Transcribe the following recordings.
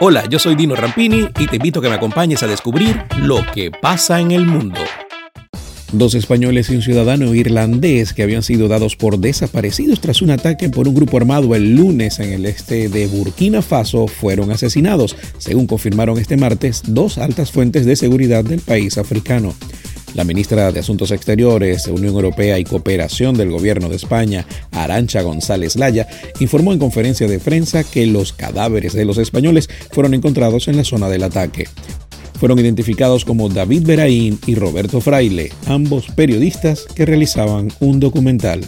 Hola, yo soy Dino Rampini y te invito a que me acompañes a descubrir lo que pasa en el mundo. Dos españoles y un ciudadano irlandés que habían sido dados por desaparecidos tras un ataque por un grupo armado el lunes en el este de Burkina Faso fueron asesinados, según confirmaron este martes dos altas fuentes de seguridad del país africano. La ministra de Asuntos Exteriores, Unión Europea y Cooperación del Gobierno de España, Arancha González Laya, informó en conferencia de prensa que los cadáveres de los españoles fueron encontrados en la zona del ataque. Fueron identificados como David Beraín y Roberto Fraile, ambos periodistas que realizaban un documental.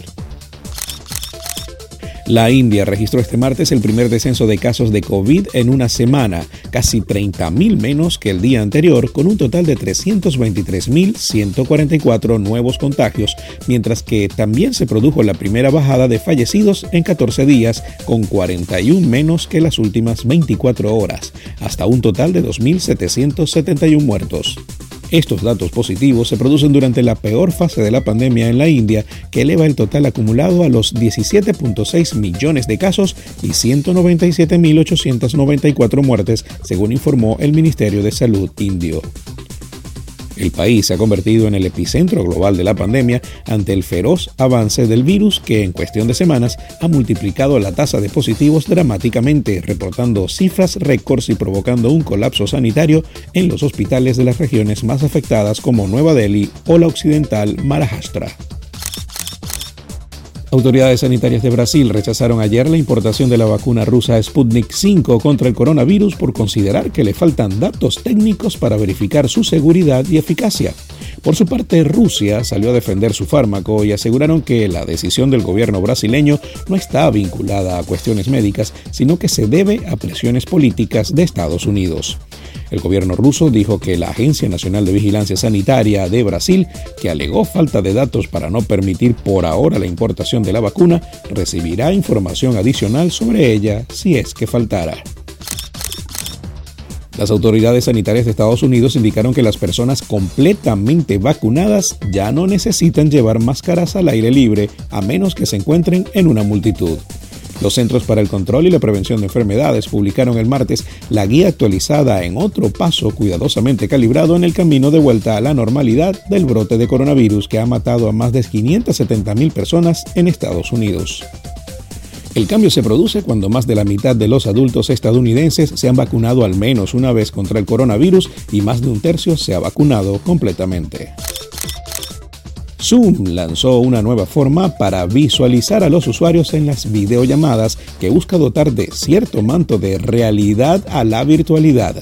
La India registró este martes el primer descenso de casos de COVID en una semana, casi 30.000 menos que el día anterior, con un total de 323.144 nuevos contagios, mientras que también se produjo la primera bajada de fallecidos en 14 días, con 41 menos que las últimas 24 horas, hasta un total de 2.771 muertos. Estos datos positivos se producen durante la peor fase de la pandemia en la India, que eleva el total acumulado a los 17.6 millones de casos y 197.894 muertes, según informó el Ministerio de Salud indio. El país se ha convertido en el epicentro global de la pandemia ante el feroz avance del virus que en cuestión de semanas ha multiplicado la tasa de positivos dramáticamente, reportando cifras récords y provocando un colapso sanitario en los hospitales de las regiones más afectadas como Nueva Delhi o la occidental Maharashtra. Autoridades sanitarias de Brasil rechazaron ayer la importación de la vacuna rusa Sputnik V contra el coronavirus por considerar que le faltan datos técnicos para verificar su seguridad y eficacia. Por su parte, Rusia salió a defender su fármaco y aseguraron que la decisión del gobierno brasileño no está vinculada a cuestiones médicas, sino que se debe a presiones políticas de Estados Unidos. El gobierno ruso dijo que la Agencia Nacional de Vigilancia Sanitaria de Brasil, que alegó falta de datos para no permitir por ahora la importación de la vacuna, recibirá información adicional sobre ella si es que faltara. Las autoridades sanitarias de Estados Unidos indicaron que las personas completamente vacunadas ya no necesitan llevar máscaras al aire libre a menos que se encuentren en una multitud. Los Centros para el Control y la Prevención de Enfermedades publicaron el martes la guía actualizada en otro paso cuidadosamente calibrado en el camino de vuelta a la normalidad del brote de coronavirus que ha matado a más de 570.000 personas en Estados Unidos. El cambio se produce cuando más de la mitad de los adultos estadounidenses se han vacunado al menos una vez contra el coronavirus y más de un tercio se ha vacunado completamente. Zoom lanzó una nueva forma para visualizar a los usuarios en las videollamadas que busca dotar de cierto manto de realidad a la virtualidad.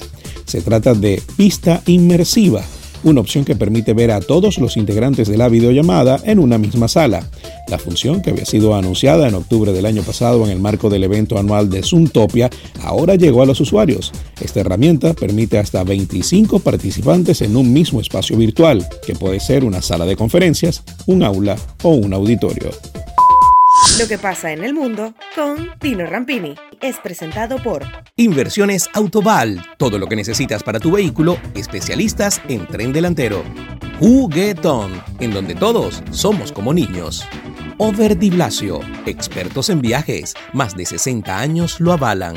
Se trata de pista inmersiva una opción que permite ver a todos los integrantes de la videollamada en una misma sala. La función, que había sido anunciada en octubre del año pasado en el marco del evento anual de Zoomtopia, ahora llegó a los usuarios. Esta herramienta permite hasta 25 participantes en un mismo espacio virtual, que puede ser una sala de conferencias, un aula o un auditorio. Lo que pasa en el mundo con Tino Rampini es presentado por Inversiones Autoval, todo lo que necesitas para tu vehículo, especialistas en tren delantero. Juguetón, en donde todos somos como niños. Over Blasio, expertos en viajes, más de 60 años lo avalan.